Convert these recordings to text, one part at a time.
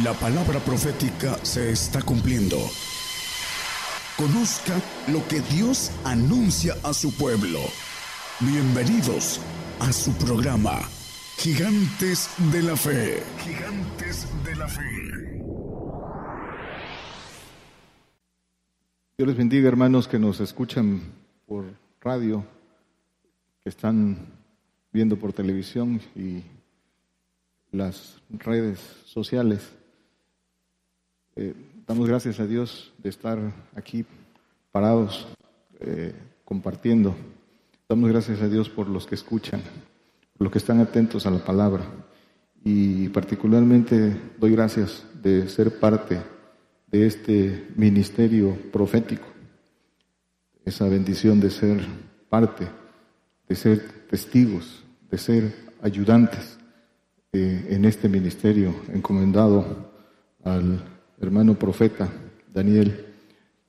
La palabra profética se está cumpliendo. Conozca lo que Dios anuncia a su pueblo. Bienvenidos a su programa, Gigantes de la Fe. Gigantes de la Fe. Dios les bendiga, hermanos que nos escuchan por radio, que están viendo por televisión y las redes sociales. Eh, damos gracias a Dios de estar aquí parados, eh, compartiendo. Damos gracias a Dios por los que escuchan, por los que están atentos a la palabra. Y particularmente doy gracias de ser parte de este ministerio profético, esa bendición de ser parte, de ser testigos, de ser ayudantes eh, en este ministerio encomendado al hermano profeta Daniel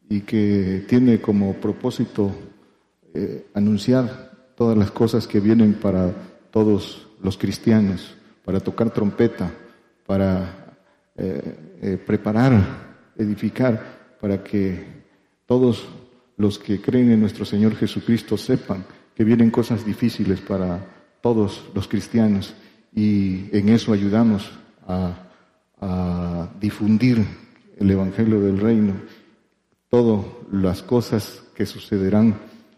y que tiene como propósito eh, anunciar todas las cosas que vienen para todos los cristianos, para tocar trompeta, para eh, preparar edificar para que todos los que creen en nuestro Señor Jesucristo sepan que vienen cosas difíciles para todos los cristianos y en eso ayudamos a, difundir el Evangelio del Reino, todas las cosas que sucederán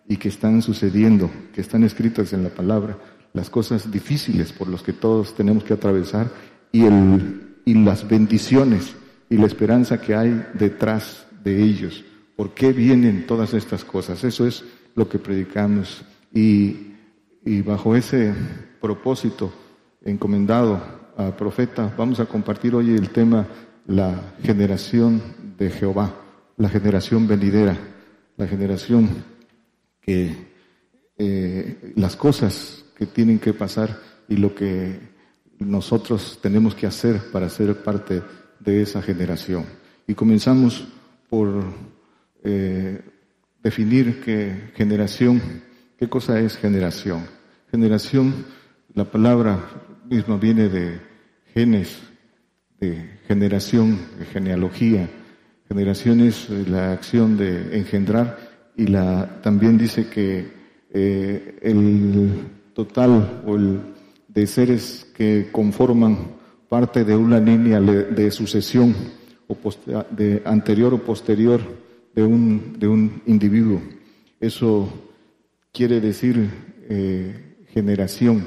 y que están sucediendo, que están escritas en la palabra, las cosas difíciles por las que todos tenemos que atravesar y, el, y las bendiciones y la esperanza que hay detrás de ellos. ¿Por qué vienen todas estas cosas? Eso es lo que predicamos. Y, bajo ese propósito encomendado a profeta, vamos a compartir hoy el tema la generación de Jehová, la generación venidera, la generación que eh, las cosas que tienen que pasar y lo que nosotros tenemos que hacer para ser parte de esa generación. Y comenzamos por eh, definir qué generación, qué cosa es generación. Generación, la palabra misma viene de genes, de generación, de genealogía. Generación es eh, la acción de engendrar y la, también dice que eh, el total o el de seres que conforman parte de una línea de sucesión de anterior o posterior de un, de un individuo. Eso quiere decir eh, generación.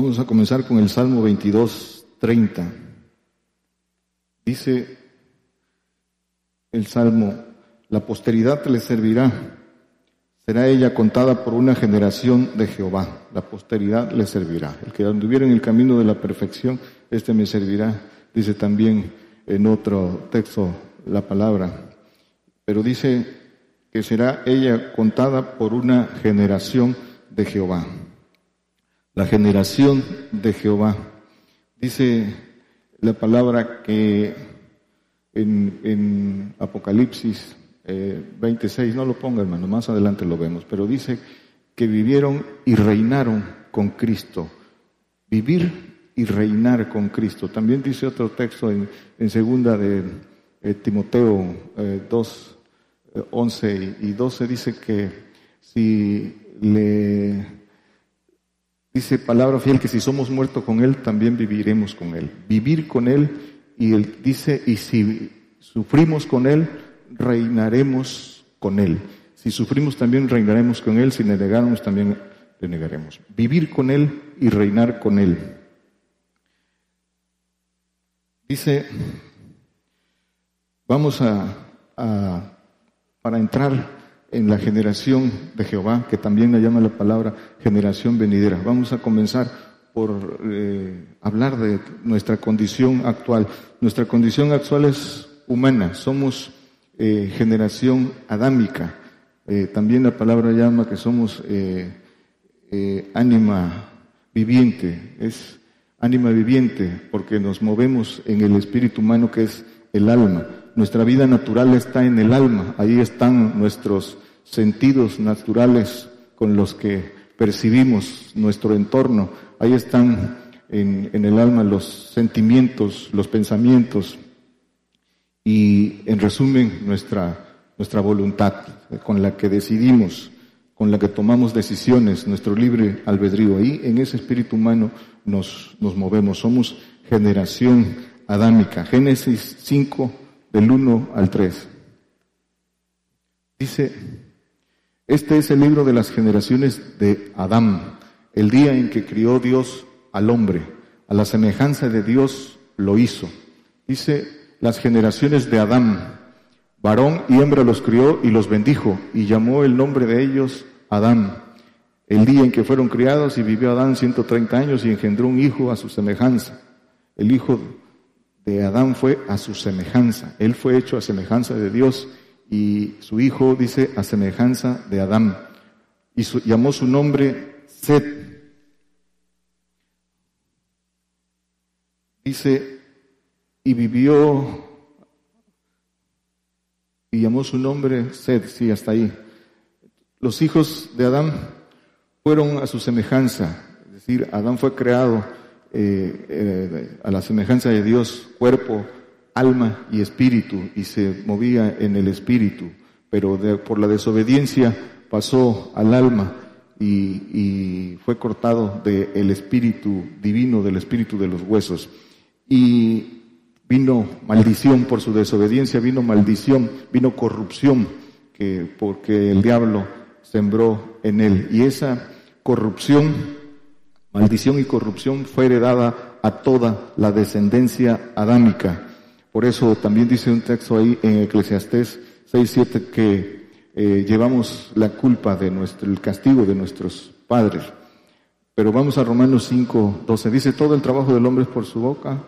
Vamos a comenzar con el Salmo 22, 30. Dice el Salmo, la posteridad le servirá Será ella contada por una generación de Jehová. La posteridad le servirá. El que anduviera en el camino de la perfección, este me servirá. Dice también en otro texto la palabra. Pero dice que será ella contada por una generación de Jehová. La generación de Jehová. Dice la palabra que en, en Apocalipsis 26, eh, no lo ponga hermano, más adelante lo vemos, pero dice que vivieron y reinaron con Cristo. Vivir y reinar con Cristo. También dice otro texto en, segunda de eh, Timoteo 2, eh, 11 y 12, dice que si le dice palabra fiel que si somos muertos con Él, también viviremos con Él. Vivir con Él y Él dice, y si sufrimos con Él, reinaremos con Él. Si sufrimos también reinaremos con Él, si negamos también le negaremos. Vivir con Él y reinar con Él. Dice, vamos a, para entrar en la generación de Jehová, que también la llama la palabra generación venidera. Vamos a comenzar por eh, hablar de nuestra condición actual. Nuestra condición actual es humana, somos eh, generación adámica. Eh, también la palabra llama que somos ánima viviente, es ánima viviente porque nos movemos en el espíritu humano que es el alma. Nuestra vida natural está en el alma, ahí están nuestros sentidos naturales con los que percibimos nuestro entorno, ahí están en, el alma los sentimientos, los pensamientos y, en resumen, nuestra, nuestra voluntad con la que decidimos, con la que tomamos decisiones, nuestro libre albedrío. Ahí, en ese espíritu humano, nos, nos movemos. Somos generación adámica. Génesis 5, del 1 al 3. Dice, este es el libro de las generaciones de Adán, el día en que crió Dios al hombre, a la semejanza de Dios lo hizo. Dice, las generaciones de Adán, varón y hembra los crió y los bendijo, y llamó el nombre de ellos Adán. El día en que fueron criados y vivió Adán 130 años y engendró un hijo a su semejanza. El hijo de Adán fue a su semejanza. Él fue hecho a semejanza de Dios y su hijo dice a semejanza de Adán. Y llamó su nombre Set. Dice, y vivió, y llamó su nombre Set, sí, hasta ahí. Los hijos de Adán fueron a su semejanza, es decir, Adán fue creado eh, eh, a la semejanza de Dios, cuerpo, alma y espíritu, y se movía en el espíritu, pero por la desobediencia pasó al alma y, fue cortado del espíritu divino, del espíritu de los huesos. Y vino maldición por su desobediencia, vino maldición, vino corrupción, que, porque el diablo sembró en él. Y esa corrupción, maldición y corrupción fue heredada a toda la descendencia adámica. Por eso también dice un texto ahí en Eclesiastés 6.7 que eh, llevamos la culpa de nuestro, el castigo de nuestros padres. Pero vamos a Romanos 5.12. Dice, todo el trabajo del hombre es por su boca.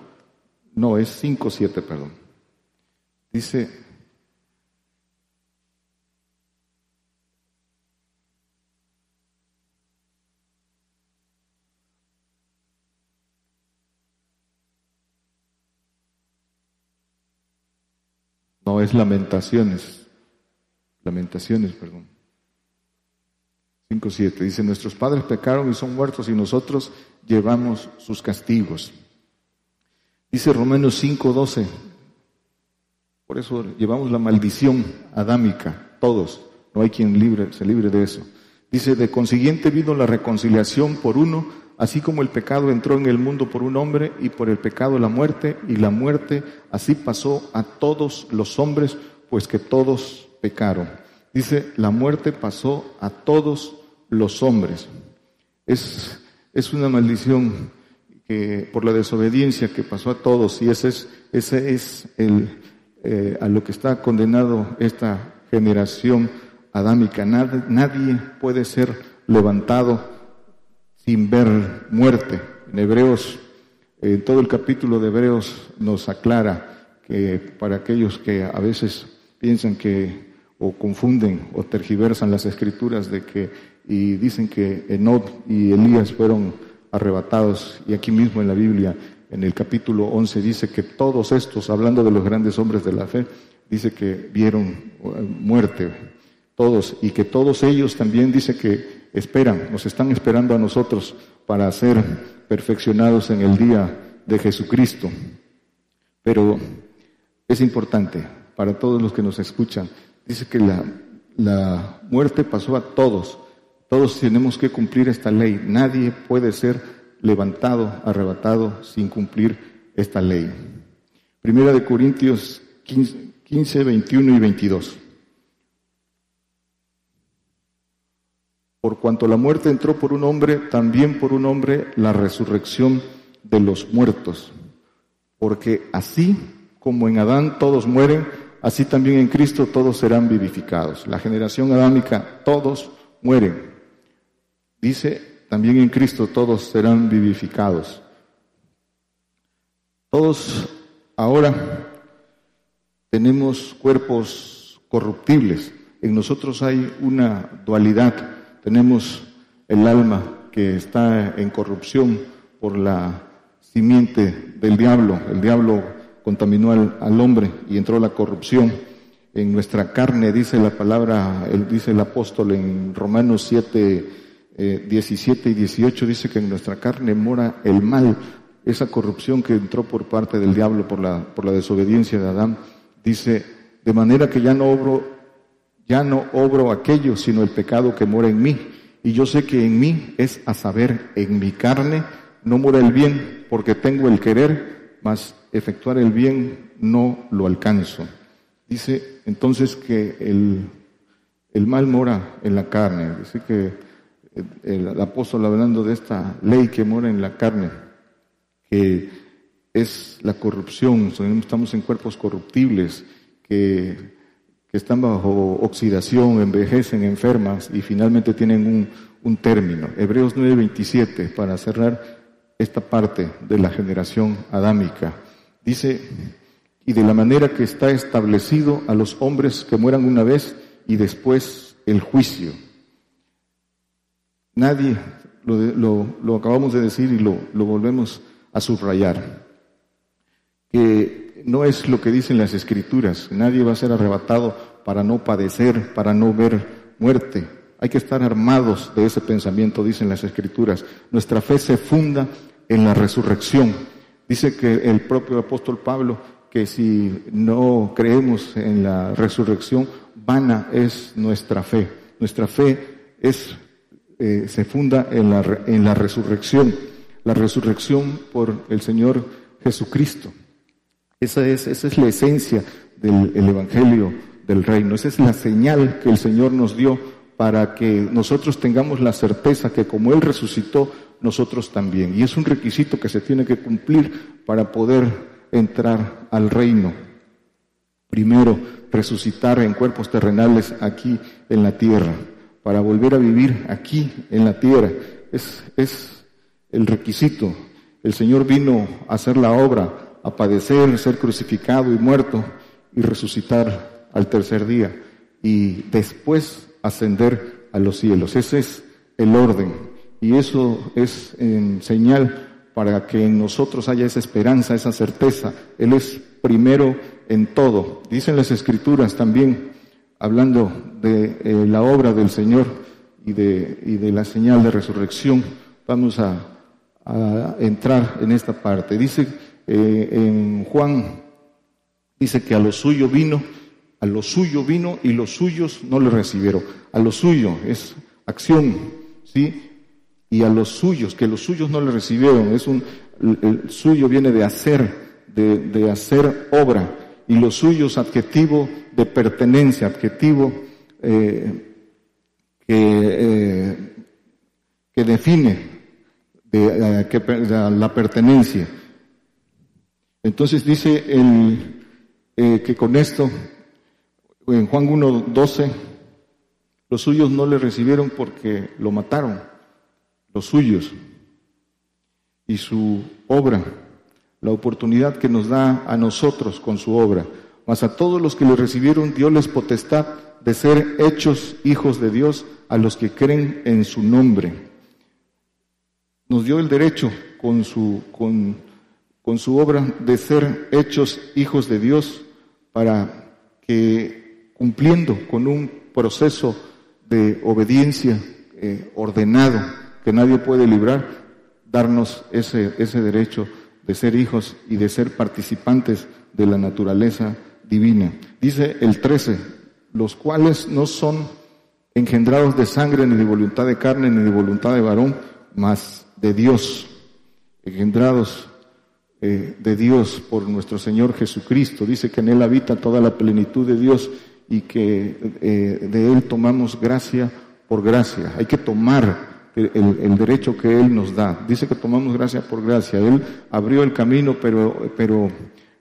No, es 5.7, perdón. Dice, No, es lamentaciones. Lamentaciones, perdón. 5.7. Dice, nuestros padres pecaron y son muertos y nosotros llevamos sus castigos. Dice Romanos 5.12. Por eso llevamos la maldición adámica, todos. No hay quien se libre de eso. Dice, de consiguiente vino la reconciliación por uno, Así como el pecado entró en el mundo por un hombre y por el pecado la muerte, y la muerte así pasó a todos los hombres, pues que todos pecaron. Dice, la muerte pasó a todos los hombres. Es, es una maldición que, por la desobediencia que pasó a todos, y ese es, ese es el, eh, a lo que está condenado esta generación adámica. Nadie, nadie puede ser levantado sin ver muerte. En Hebreos, en todo el capítulo de Hebreos nos aclara que para aquellos que a veces piensan que o confunden o tergiversan las escrituras de que y dicen que Enod y Elías fueron arrebatados y aquí mismo en la Biblia en el capítulo 11 dice que todos estos, hablando de los grandes hombres de la fe, dice que vieron eh, muerte, todos, y que todos ellos también dice que esperan, nos están esperando a nosotros para ser perfeccionados en el día de Jesucristo. Pero es importante para todos los que nos escuchan. Dice que la, la muerte pasó a todos. Todos tenemos que cumplir esta ley. Nadie puede ser levantado, arrebatado sin cumplir esta ley. Primera de Corintios 15, 15 21 y 22. Por cuanto la muerte entró por un hombre, también por un hombre la resurrección de los muertos. Porque así como en Adán todos mueren, así también en Cristo todos serán vivificados. La generación adámica, todos mueren. Dice, también en Cristo todos serán vivificados. Todos ahora tenemos cuerpos corruptibles. En nosotros hay una dualidad tenemos el alma que está en corrupción por la simiente del diablo. El diablo contaminó al, hombre y entró la corrupción. En nuestra carne, dice la palabra, dice el apóstol en Romanos 7, 17 eh, y 18, dice que en nuestra carne mora el mal, esa corrupción que entró por parte del diablo por la, por la desobediencia de Adán, dice, de manera que ya no obro, ya no obro aquello, sino el pecado que mora en mí. Y yo sé que en mí es a saber, en mi carne no mora el bien, porque tengo el querer, mas efectuar el bien no lo alcanzo. Dice entonces que el, el mal mora en la carne. Dice que el, apóstol hablando de esta ley que mora en la carne, que es la corrupción, estamos en cuerpos corruptibles, que, están bajo oxidación, envejecen, enfermas y finalmente tienen un, un término. Hebreos 9:27, para cerrar esta parte de la generación adámica. Dice, y de la manera que está establecido a los hombres que mueran una vez y después el juicio. Nadie, lo, acabamos de decir y lo, lo volvemos a subrayar, que no es lo que dicen las escrituras, nadie va a ser arrebatado para no padecer, para no ver muerte. Hay que estar armados de ese pensamiento, dicen las escrituras. Nuestra fe se funda en la resurrección. Dice que el propio apóstol Pablo que si no creemos en la resurrección, vana es nuestra fe. Nuestra fe es eh, se funda en la, en la resurrección, la resurrección por el Señor Jesucristo. Esa es, esa es la esencia del Evangelio del Reino, esa es la señal que el Señor nos dio para que nosotros tengamos la certeza que como Él resucitó, nosotros también. Y es un requisito que se tiene que cumplir para poder entrar al reino. Primero, resucitar en cuerpos terrenales aquí en la tierra para volver a vivir aquí en la tierra. Es, es el requisito. El Señor vino a hacer la obra, a padecer, ser crucificado y muerto y resucitar al tercer día y después ascender a los cielos. Ese es el orden y eso es en señal para que en nosotros haya esa esperanza, esa certeza. Él es primero en todo. Dicen las escrituras también hablando de eh, la obra del Señor y de, y de, la señal de resurrección, vamos a, entrar en esta parte. Dice eh, en Juan, dice que a lo suyo vino, a lo suyo vino y los suyos no le recibieron. A lo suyo es acción, ¿sí? Y a los suyos, que los suyos no le recibieron, es un, el, suyo viene de hacer, de, hacer obra y los suyos adjetivo de pertenencia, adjetivo eh, eh, que, define de, la pertenencia. Entonces dice el, que con esto, en Juan 1.12, los suyos no le recibieron porque lo mataron, los suyos, y su obra la oportunidad que nos da a nosotros con su obra. Mas a todos los que le recibieron, les potestad de ser hechos hijos de Dios a los que creen en su nombre. Nos dio el derecho con su, con, con su obra de ser hechos hijos de Dios para que cumpliendo con un proceso de obediencia eh, ordenado que nadie puede librar, darnos ese, ese derecho de ser hijos y de ser participantes de la naturaleza divina. Dice el 13, los cuales no son engendrados de sangre, ni de voluntad de carne, ni de voluntad de varón, mas de Dios, engendrados eh, de Dios por nuestro Señor Jesucristo. Dice que en Él habita toda la plenitud de Dios y que eh, de Él tomamos gracia por gracia. Hay que tomar el, derecho que Él nos da. Dice que tomamos gracia por gracia. Él abrió el camino, pero, pero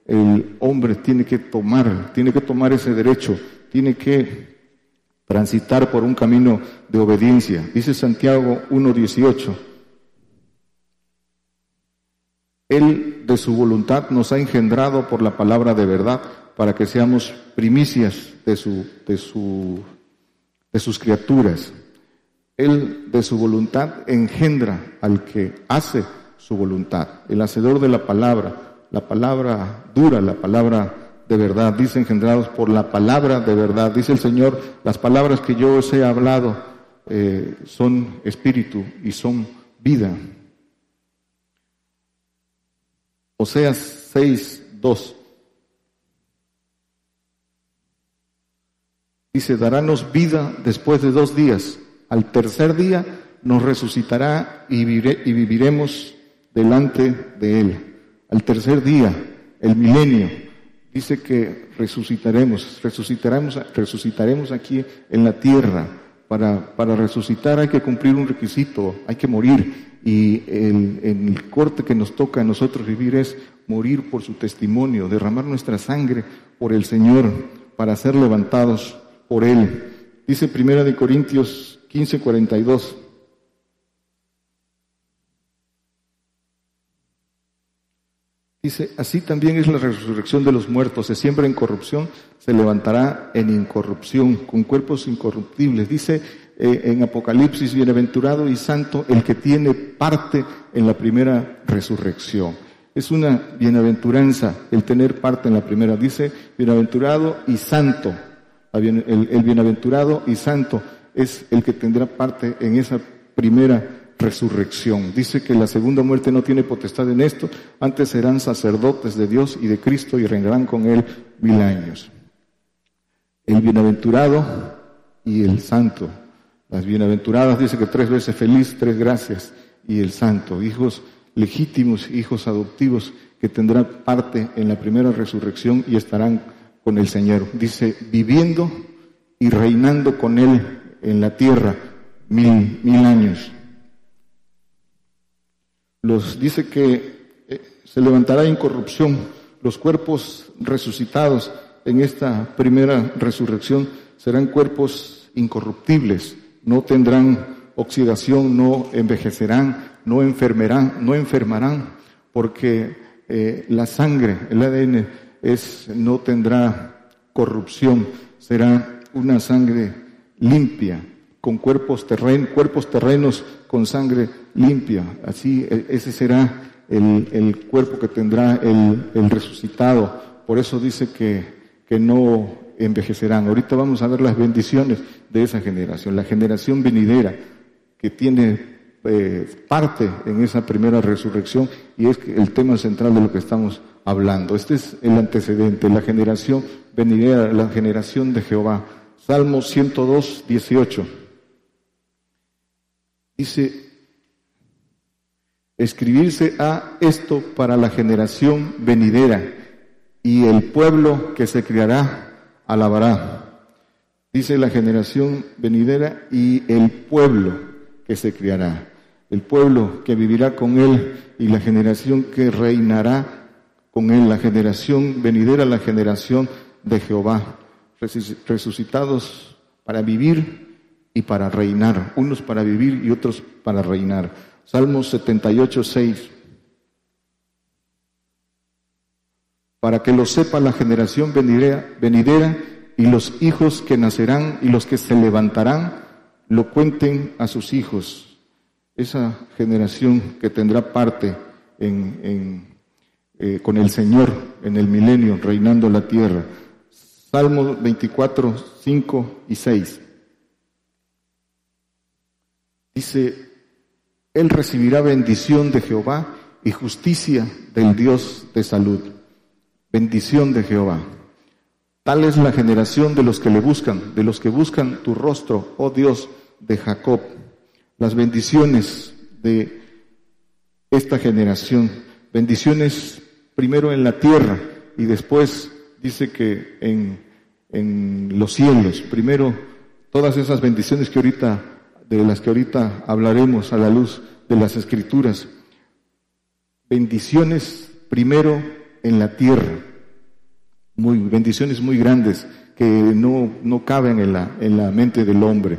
el hombre tiene que tomar, tiene que tomar ese derecho, tiene que transitar por un camino de obediencia. Dice Santiago 1.18. Él de su voluntad nos ha engendrado por la palabra de verdad para que seamos primicias de, su, de, su, de sus criaturas. Él de su voluntad engendra al que hace su voluntad. El hacedor de la palabra, la palabra dura, la palabra de verdad, dice engendrados por la palabra de verdad. Dice el Señor, las palabras que yo os he hablado eh, son espíritu y son vida. Oseas 6, 2. Dice, darános vida después de dos días. Al tercer día nos resucitará y, y viviremos delante de Él. Al tercer día, el milenio, dice que resucitaremos, resucitaremos, resucitaremos aquí en la tierra. Para, para resucitar hay que cumplir un requisito, hay que morir. Y el, el corte que nos toca a nosotros vivir es morir por su testimonio, derramar nuestra sangre por el Señor para ser levantados por Él. Dice Primera de Corintios 15, 42. Dice, así también es la resurrección de los muertos. Se siembra en corrupción, se levantará en incorrupción, con cuerpos incorruptibles. Dice eh, en Apocalipsis, bienaventurado y santo el que tiene parte en la primera resurrección. Es una bienaventuranza el tener parte en la primera. Dice, bienaventurado y santo. El, bienaventurado y santo es el que tendrá parte en esa primera resurrección. Dice que la segunda muerte no tiene potestad en esto, antes serán sacerdotes de Dios y de Cristo y reinarán con él mil años. El bienaventurado y el santo. Las bienaventuradas dice que tres veces feliz, tres gracias. Y el santo, hijos legítimos, hijos adoptivos, que tendrán parte en la primera resurrección y estarán con el Señor. Dice, viviendo y reinando con Él en la tierra mil, mil años. Los dice que eh, se levantará incorrupción, los cuerpos resucitados en esta primera resurrección serán cuerpos incorruptibles, no tendrán oxidación, no envejecerán, no enfermarán, no enfermarán, porque eh, la sangre, el ADN, es, no tendrá corrupción, será una sangre limpia, con cuerpos, terren, cuerpos terrenos con sangre limpia. Así, e, ese será el, el cuerpo que tendrá el, el, resucitado. Por eso dice que, que no envejecerán. Ahorita vamos a ver las bendiciones de esa generación, la generación venidera que tiene eh, parte en esa primera resurrección y es el tema central de lo que estamos hablando. Este es el antecedente, la generación venidera, la generación de Jehová. Salmo 102, 18. Dice, escribirse a esto para la generación venidera y el pueblo que se criará alabará. Dice la generación venidera y el pueblo que se criará, el pueblo que vivirá con él y la generación que reinará con él, la generación venidera, la generación de Jehová, resucitados para vivir y para reinar, unos para vivir y otros para reinar. Salmos 78, 6. Para que lo sepa la generación venidera, venidera y los hijos que nacerán y los que se levantarán lo cuenten a sus hijos, esa generación que tendrá parte en, eh, con el Señor en el milenio, reinando la tierra. Salmo 24, 5 y 6. Dice, Él recibirá bendición de Jehová y justicia del Dios de salud. Bendición de Jehová. Tal es la generación de los que le buscan, de los que buscan tu rostro, oh Dios, de Jacob, las bendiciones de esta generación, bendiciones primero en la tierra y después dice que en, en los cielos, primero todas esas bendiciones que ahorita, de las que ahorita hablaremos a la luz de las escrituras, bendiciones primero en la tierra, muy, bendiciones muy grandes que no, no caben en la, en la mente del hombre.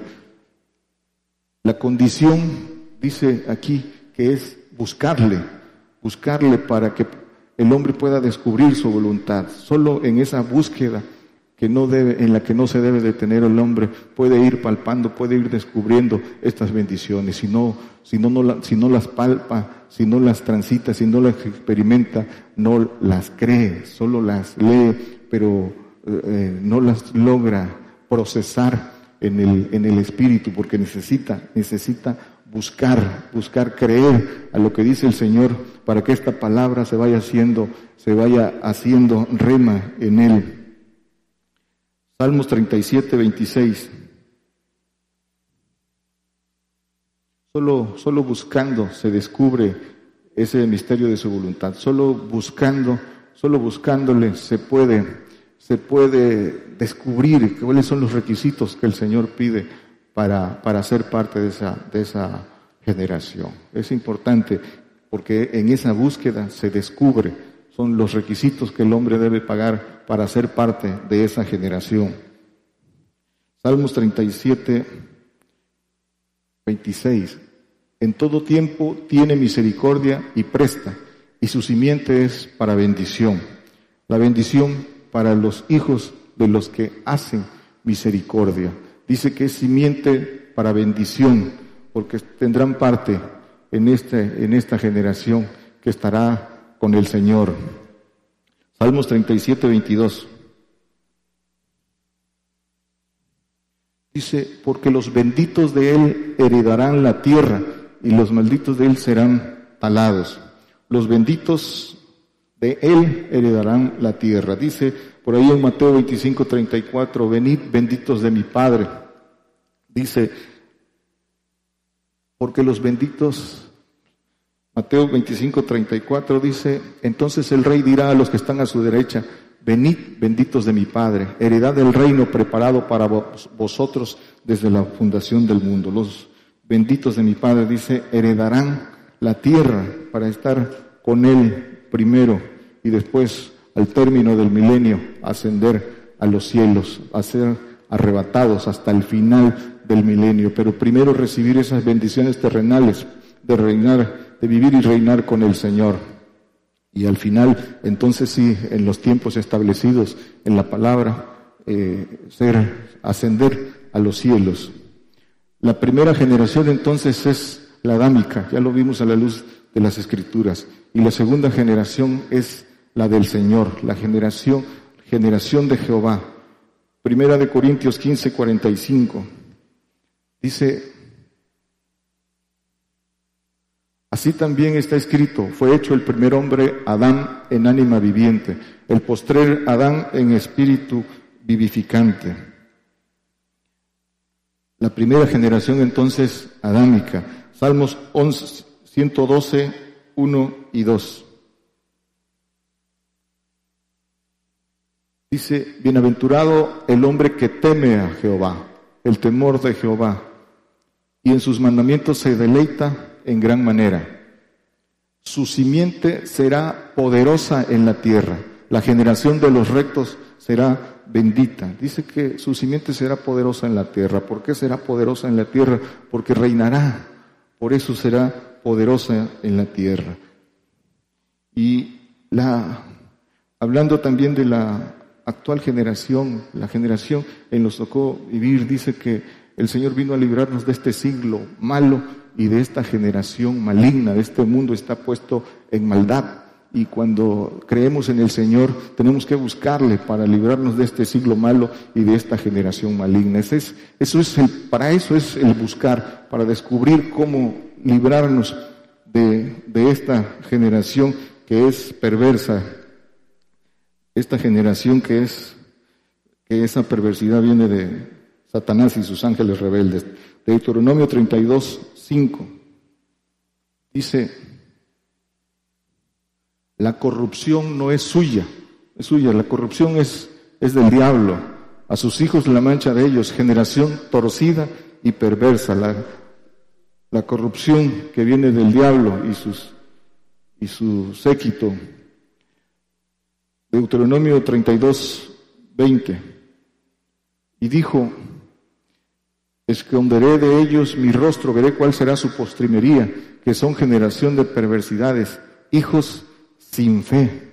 La condición, dice aquí, que es buscarle, buscarle para que el hombre pueda descubrir su voluntad. Solo en esa búsqueda que no debe, en la que no se debe detener el hombre, puede ir palpando, puede ir descubriendo estas bendiciones. Si no, si no, no si no las palpa, si no las transita, si no las experimenta, no las cree, solo las lee, pero eh, eh, no las logra procesar en el, en el espíritu, porque necesita, necesita buscar, buscar creer a lo que dice el Señor para que esta palabra se vaya haciendo, se vaya haciendo rema en él. Salmos 37, 26. Solo, solo buscando se descubre ese misterio de su voluntad. Solo buscando, solo buscándole se puede, se puede descubrir cuáles son los requisitos que el Señor pide para, para ser parte de esa, de esa generación. Es importante porque en esa búsqueda se descubre, son los requisitos que el hombre debe pagar para ser parte de esa generación. Salmos 37, 26. En todo tiempo tiene misericordia y presta, y su simiente es para bendición. La bendición para los hijos de los que hacen misericordia. Dice que es simiente para bendición, porque tendrán parte en, este, en esta generación que estará con el Señor. Salmos 37, 22. Dice, porque los benditos de él heredarán la tierra y los malditos de él serán talados. Los benditos de él heredarán la tierra. Dice por ahí en Mateo 25, 34, venid benditos de mi Padre Dice, porque los benditos, Mateo 25, 34 dice, entonces el rey dirá a los que están a su derecha, venid benditos de mi Padre, heredad del reino preparado para vosotros desde la fundación del mundo. Los benditos de mi Padre, dice, heredarán la tierra para estar con Él primero y después, al término del milenio, ascender a los cielos, a ser arrebatados hasta el final del milenio, pero primero recibir esas bendiciones terrenales de reinar, de vivir y reinar con el Señor. Y al final, entonces sí, en los tiempos establecidos en la palabra, eh, ser, ascender a los cielos. La primera generación entonces es la adámica, ya lo vimos a la luz de las escrituras. Y la segunda generación es la del Señor, la generación, generación de Jehová. Primera de Corintios 15, 45. Dice, así también está escrito, fue hecho el primer hombre Adán en ánima viviente, el postrer Adán en espíritu vivificante. La primera generación entonces adámica. Salmos 11, 112, 1 y 2. Dice, bienaventurado el hombre que teme a Jehová, el temor de Jehová y en sus mandamientos se deleita en gran manera. Su simiente será poderosa en la tierra, la generación de los rectos será bendita. Dice que su simiente será poderosa en la tierra. ¿Por qué será poderosa en la tierra? Porque reinará, por eso será poderosa en la tierra. Y la, hablando también de la actual generación, la generación en los tocó vivir, dice que el Señor vino a librarnos de este siglo malo y de esta generación maligna, de este mundo está puesto en maldad. Y cuando creemos en el Señor, tenemos que buscarle para librarnos de este siglo malo y de esta generación maligna. Eso es, eso es el, para eso es el buscar, para descubrir cómo librarnos de, de esta generación que es perversa, esta generación que es, que esa perversidad viene de, Satanás y sus ángeles rebeldes. Deuteronomio 32, 5. Dice, la corrupción no es suya, es suya, la corrupción es, es del diablo. A sus hijos la mancha de ellos, generación torcida y perversa. La, la corrupción que viene del diablo y, sus, y su séquito. Deuteronomio 32, 20. Y dijo, Esconderé de ellos mi rostro, veré cuál será su postrimería, que son generación de perversidades, hijos sin fe.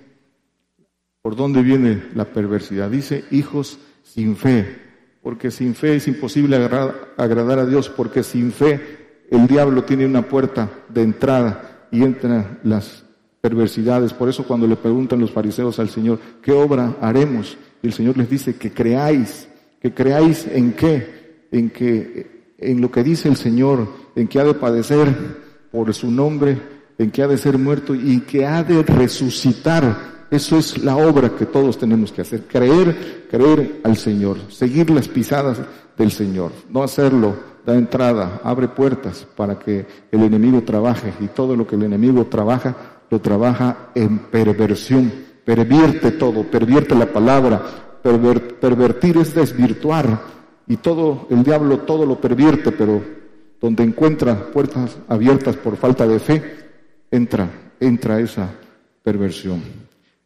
¿Por dónde viene la perversidad? Dice hijos sin fe, porque sin fe es imposible agradar, a Dios, porque sin fe el diablo tiene una puerta de entrada y entran las perversidades. Por eso cuando le preguntan los fariseos al Señor, ¿qué obra haremos? El Señor les dice que creáis, que creáis en qué, en que en lo que dice el Señor, en que ha de padecer por su nombre en que ha de ser muerto y que ha de resucitar. Eso es la obra que todos tenemos que hacer, creer, creer al Señor, seguir las pisadas del Señor, no hacerlo, da entrada, abre puertas para que el enemigo trabaje y todo lo que el enemigo trabaja, lo trabaja en perversión, pervierte todo, pervierte la palabra, pervertir es desvirtuar y todo, el diablo todo lo pervierte, pero donde encuentra puertas abiertas por falta de fe, entra, entra esa perversión.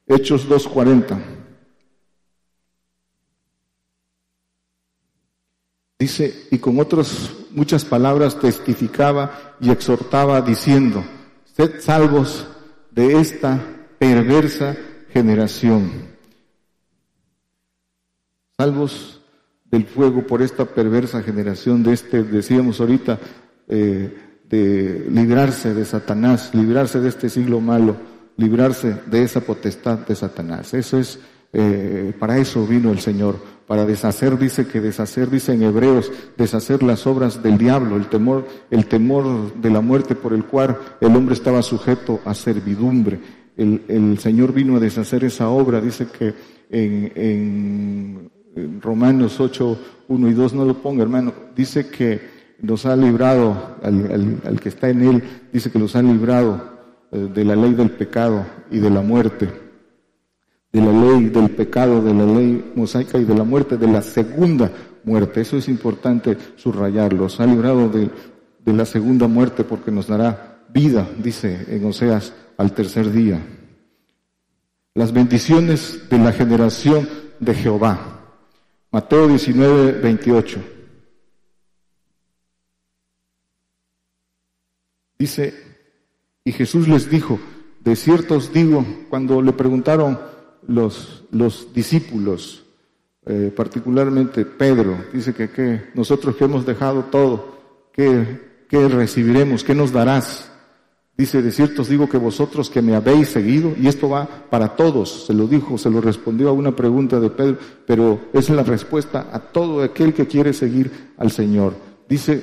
Hechos 2.40. Dice, y con otras muchas palabras testificaba y exhortaba diciendo, sed salvos de esta perversa generación. Salvos del fuego por esta perversa generación, de este, decíamos ahorita, eh, de librarse de Satanás, librarse de este siglo malo, librarse de esa potestad de Satanás. Eso es, eh, para eso vino el Señor, para deshacer, dice que deshacer, dice en Hebreos, deshacer las obras del diablo, el temor, el temor de la muerte por el cual el hombre estaba sujeto a servidumbre. El, el Señor vino a deshacer esa obra, dice que en, en Romanos 8, 1 y 2, no lo ponga hermano, dice que nos ha librado, al, que está en él, dice que los ha librado eh, de la ley del pecado y de la muerte, de la ley del pecado, de la ley mosaica y de la muerte, de la segunda muerte. Eso es importante subrayarlo. Ha librado de, de la segunda muerte porque nos dará vida, dice en Oseas, al tercer día. Las bendiciones de la generación de Jehová. Mateo 19, 28. Dice, y Jesús les dijo, de cierto os digo, cuando le preguntaron los, los discípulos, eh, particularmente Pedro, dice que, que, nosotros que hemos dejado todo, ¿qué, ¿qué recibiremos? ¿Qué nos darás? Dice, de cierto os digo que vosotros que me habéis seguido, y esto va para todos, se lo dijo, se lo respondió a una pregunta de Pedro, pero es la respuesta a todo aquel que quiere seguir al Señor. Dice,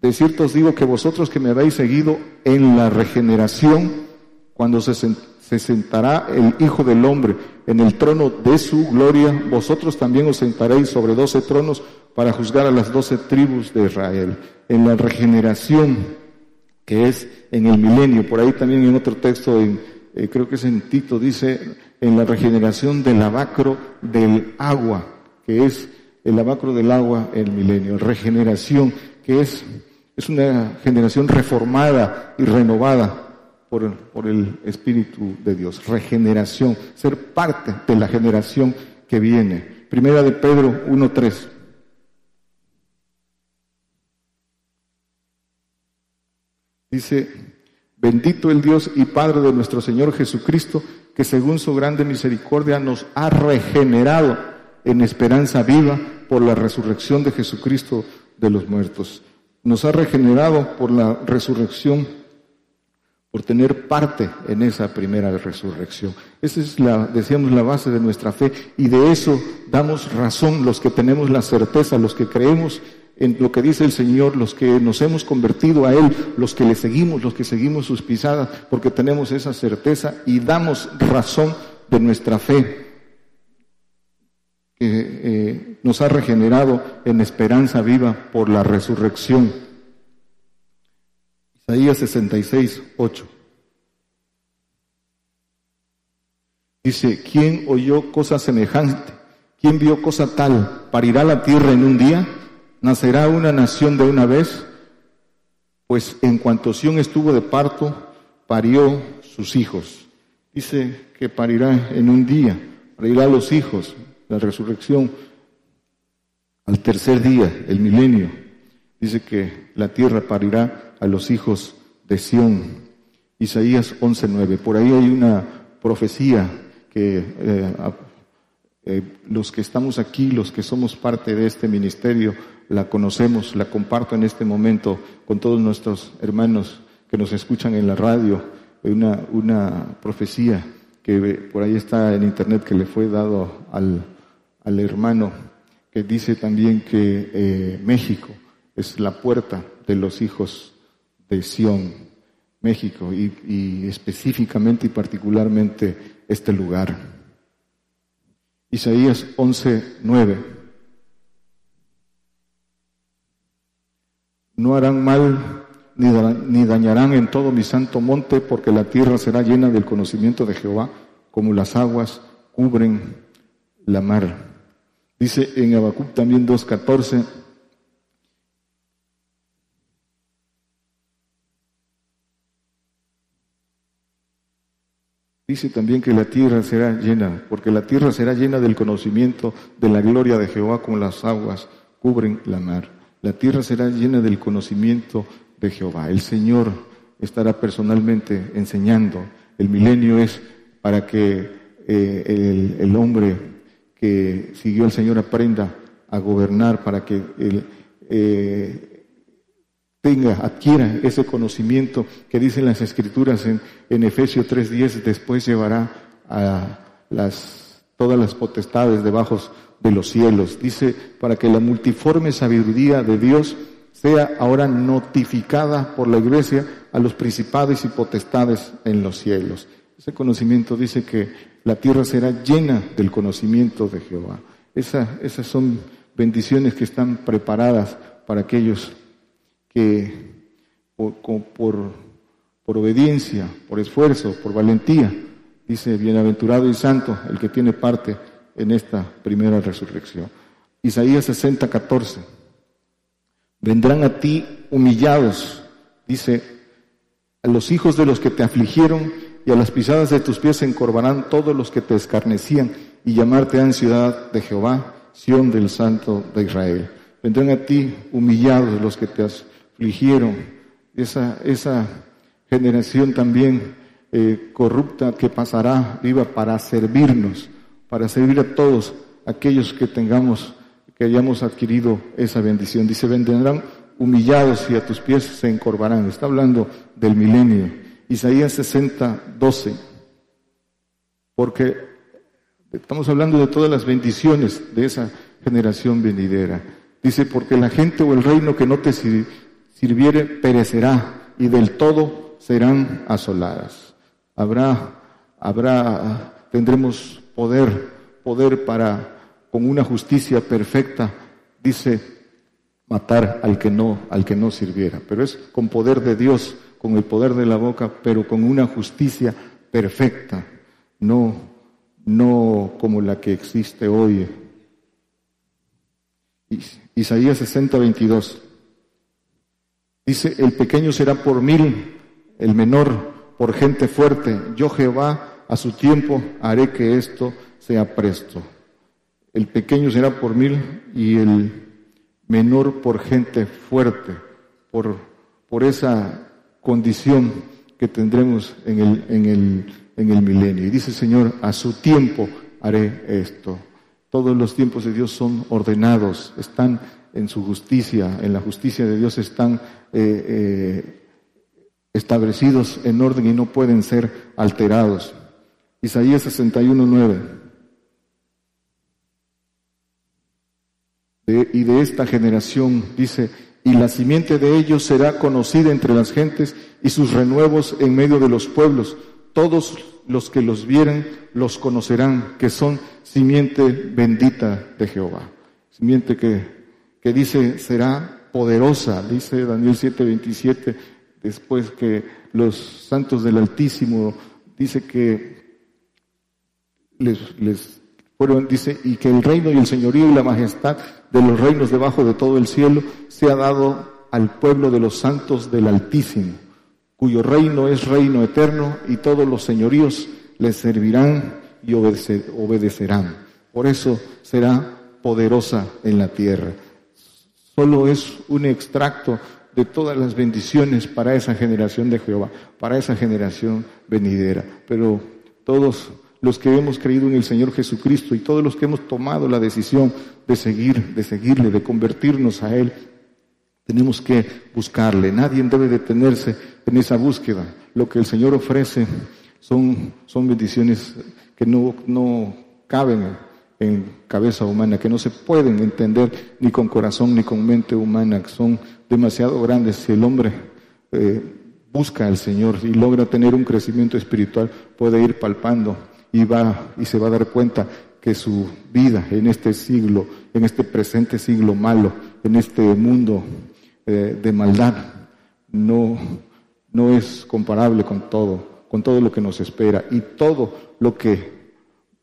de cierto os digo que vosotros que me habéis seguido en la regeneración, cuando se, se sentará el Hijo del Hombre en el trono de su gloria, vosotros también os sentaréis sobre doce tronos para juzgar a las doce tribus de Israel. En la regeneración que es en el milenio. Por ahí también en otro texto, en, eh, creo que es en Tito, dice en la regeneración del lavacro del agua, que es el lavacro del agua el milenio. Regeneración, que es, es una generación reformada y renovada por, por el Espíritu de Dios. Regeneración, ser parte de la generación que viene. Primera de Pedro 1.3. Dice, bendito el Dios y Padre de nuestro Señor Jesucristo, que según su grande misericordia nos ha regenerado en esperanza viva por la resurrección de Jesucristo de los muertos. Nos ha regenerado por la resurrección, por tener parte en esa primera resurrección. Esa es la, decíamos, la base de nuestra fe y de eso damos razón los que tenemos la certeza, los que creemos en lo que dice el Señor, los que nos hemos convertido a Él, los que le seguimos, los que seguimos sus pisadas, porque tenemos esa certeza y damos razón de nuestra fe que eh, nos ha regenerado en esperanza viva por la resurrección. Isaías 66, 8. Dice, ¿quién oyó cosa semejante? ¿Quién vio cosa tal? ¿Parirá la tierra en un día? ¿Nacerá una nación de una vez? Pues en cuanto Sión estuvo de parto, parió sus hijos. Dice que parirá en un día, parirá los hijos, la resurrección. Al tercer día, el milenio, dice que la tierra parirá a los hijos de Sión. Isaías 11:9. Por ahí hay una profecía que eh, eh, los que estamos aquí, los que somos parte de este ministerio, la conocemos, la comparto en este momento con todos nuestros hermanos que nos escuchan en la radio, una, una profecía que por ahí está en internet que le fue dado al, al hermano, que dice también que eh, México es la puerta de los hijos de Sión. México y, específicamente y particularmente este lugar. Isaías 11, 9. No harán mal ni dañarán en todo mi santo monte, porque la tierra será llena del conocimiento de Jehová, como las aguas cubren la mar. Dice en Habacuc también 2.14, Dice también que la tierra será llena, porque la tierra será llena del conocimiento de la gloria de Jehová como las aguas cubren la mar. La tierra será llena del conocimiento de Jehová. El Señor estará personalmente enseñando. El milenio es para que eh, el, hombre que siguió al Señor aprenda a gobernar, para que él eh, tenga, adquiera ese conocimiento que dicen las Escrituras en, en Efesios 3.10, después llevará a las, todas las potestades debajo de los cielos. Dice, para que la multiforme sabiduría de Dios sea ahora notificada por la iglesia a los principados y potestades en los cielos. Ese conocimiento dice que la tierra será llena del conocimiento de Jehová. esas son bendiciones que están preparadas para aquellos que por, por obediencia, por esfuerzo, por valentía, dice, bienaventurado y santo el que tiene parte en esta primera resurrección. Isaías 60, 14. Vendrán a ti humillados, dice, a los hijos de los que te afligieron y a las pisadas de tus pies se encorvarán todos los que te escarnecían y llamarte han ciudad de Jehová, Sión del Santo de Israel. Vendrán a ti humillados los que te afligieron, esa, esa generación también eh, corrupta que pasará viva para servirnos, para servir a todos aquellos que tengamos que hayamos adquirido esa bendición. Dice, vendrán humillados y a tus pies se encorvarán. Está hablando del milenio. Isaías 60, 12. Porque estamos hablando de todas las bendiciones de esa generación venidera. Dice, porque la gente o el reino que no te sirviere perecerá y del todo serán asoladas. Habrá, habrá, tendremos poder, poder para con una justicia perfecta, dice matar al que no, al que no sirviera. Pero es con poder de Dios, con el poder de la boca, pero con una justicia perfecta, no, no como la que existe hoy. Isaías 60, 22. Dice, el pequeño será por mil, el menor por gente fuerte. Yo Jehová a su tiempo haré que esto sea presto el pequeño será por mil y el menor por gente fuerte, por, por esa condición que tendremos en el, en, el, en el milenio. Y dice el Señor, a su tiempo haré esto. Todos los tiempos de Dios son ordenados, están en su justicia, en la justicia de Dios están eh, eh, establecidos en orden y no pueden ser alterados. Isaías 61, 9. y de esta generación, dice, y la simiente de ellos será conocida entre las gentes y sus renuevos en medio de los pueblos. Todos los que los vieren los conocerán, que son simiente bendita de Jehová. Simiente que, que dice será poderosa, dice Daniel 7:27, después que los santos del Altísimo, dice que les, fueron, dice, y que el reino y el señorío y la majestad de los reinos debajo de todo el cielo se ha dado al pueblo de los santos del Altísimo, cuyo reino es reino eterno y todos los señoríos le servirán y obedecerán. Por eso será poderosa en la tierra. Solo es un extracto de todas las bendiciones para esa generación de Jehová, para esa generación venidera. Pero todos los que hemos creído en el Señor Jesucristo y todos los que hemos tomado la decisión de seguir, de seguirle, de convertirnos a Él, tenemos que buscarle. Nadie debe detenerse en esa búsqueda. Lo que el Señor ofrece son, son bendiciones que no, no caben en cabeza humana, que no se pueden entender ni con corazón ni con mente humana, que son demasiado grandes. Si el hombre eh, busca al Señor y logra tener un crecimiento espiritual, puede ir palpando y va y se va a dar cuenta que su vida en este siglo, en este presente siglo malo, en este mundo eh, de maldad, no, no es comparable con todo, con todo lo que nos espera y todo lo que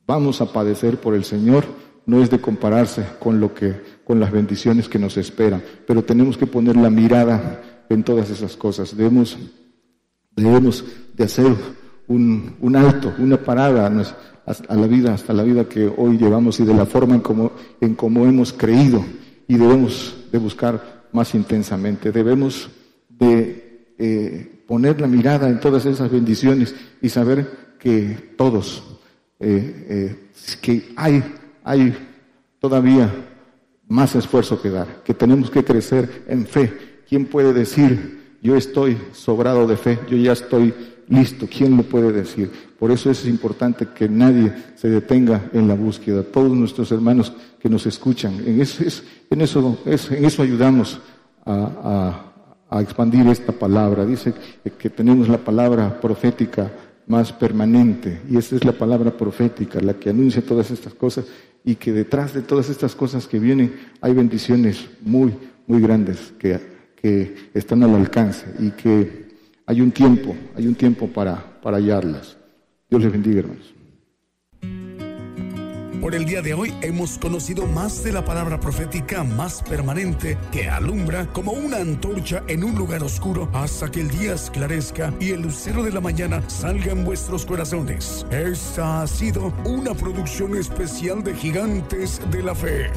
vamos a padecer por el Señor no es de compararse con lo que con las bendiciones que nos esperan, pero tenemos que poner la mirada en todas esas cosas. Debemos debemos de hacer un, un alto, una parada a, la vida, hasta la vida que hoy llevamos y de la forma en como, en como hemos creído y debemos de buscar más intensamente. Debemos de eh, poner la mirada en todas esas bendiciones y saber que todos, eh, eh, que hay, hay todavía más esfuerzo que dar, que tenemos que crecer en fe. ¿Quién puede decir yo estoy sobrado de fe, yo ya estoy listo. ¿Quién lo puede decir? Por eso es importante que nadie se detenga en la búsqueda. Todos nuestros hermanos que nos escuchan, en eso, en eso, en eso ayudamos a, expandir esta palabra. Dice que tenemos la palabra profética más permanente y esa es la palabra profética, la que anuncia todas estas cosas y que detrás de todas estas cosas que vienen hay bendiciones muy, muy grandes que que están al alcance y que hay un tiempo, hay un tiempo para, para hallarlas. Dios les bendiga, hermanos. Por el día de hoy hemos conocido más de la palabra profética más permanente que alumbra como una antorcha en un lugar oscuro hasta que el día esclarezca y el lucero de la mañana salga en vuestros corazones. Esta ha sido una producción especial de Gigantes de la Fe.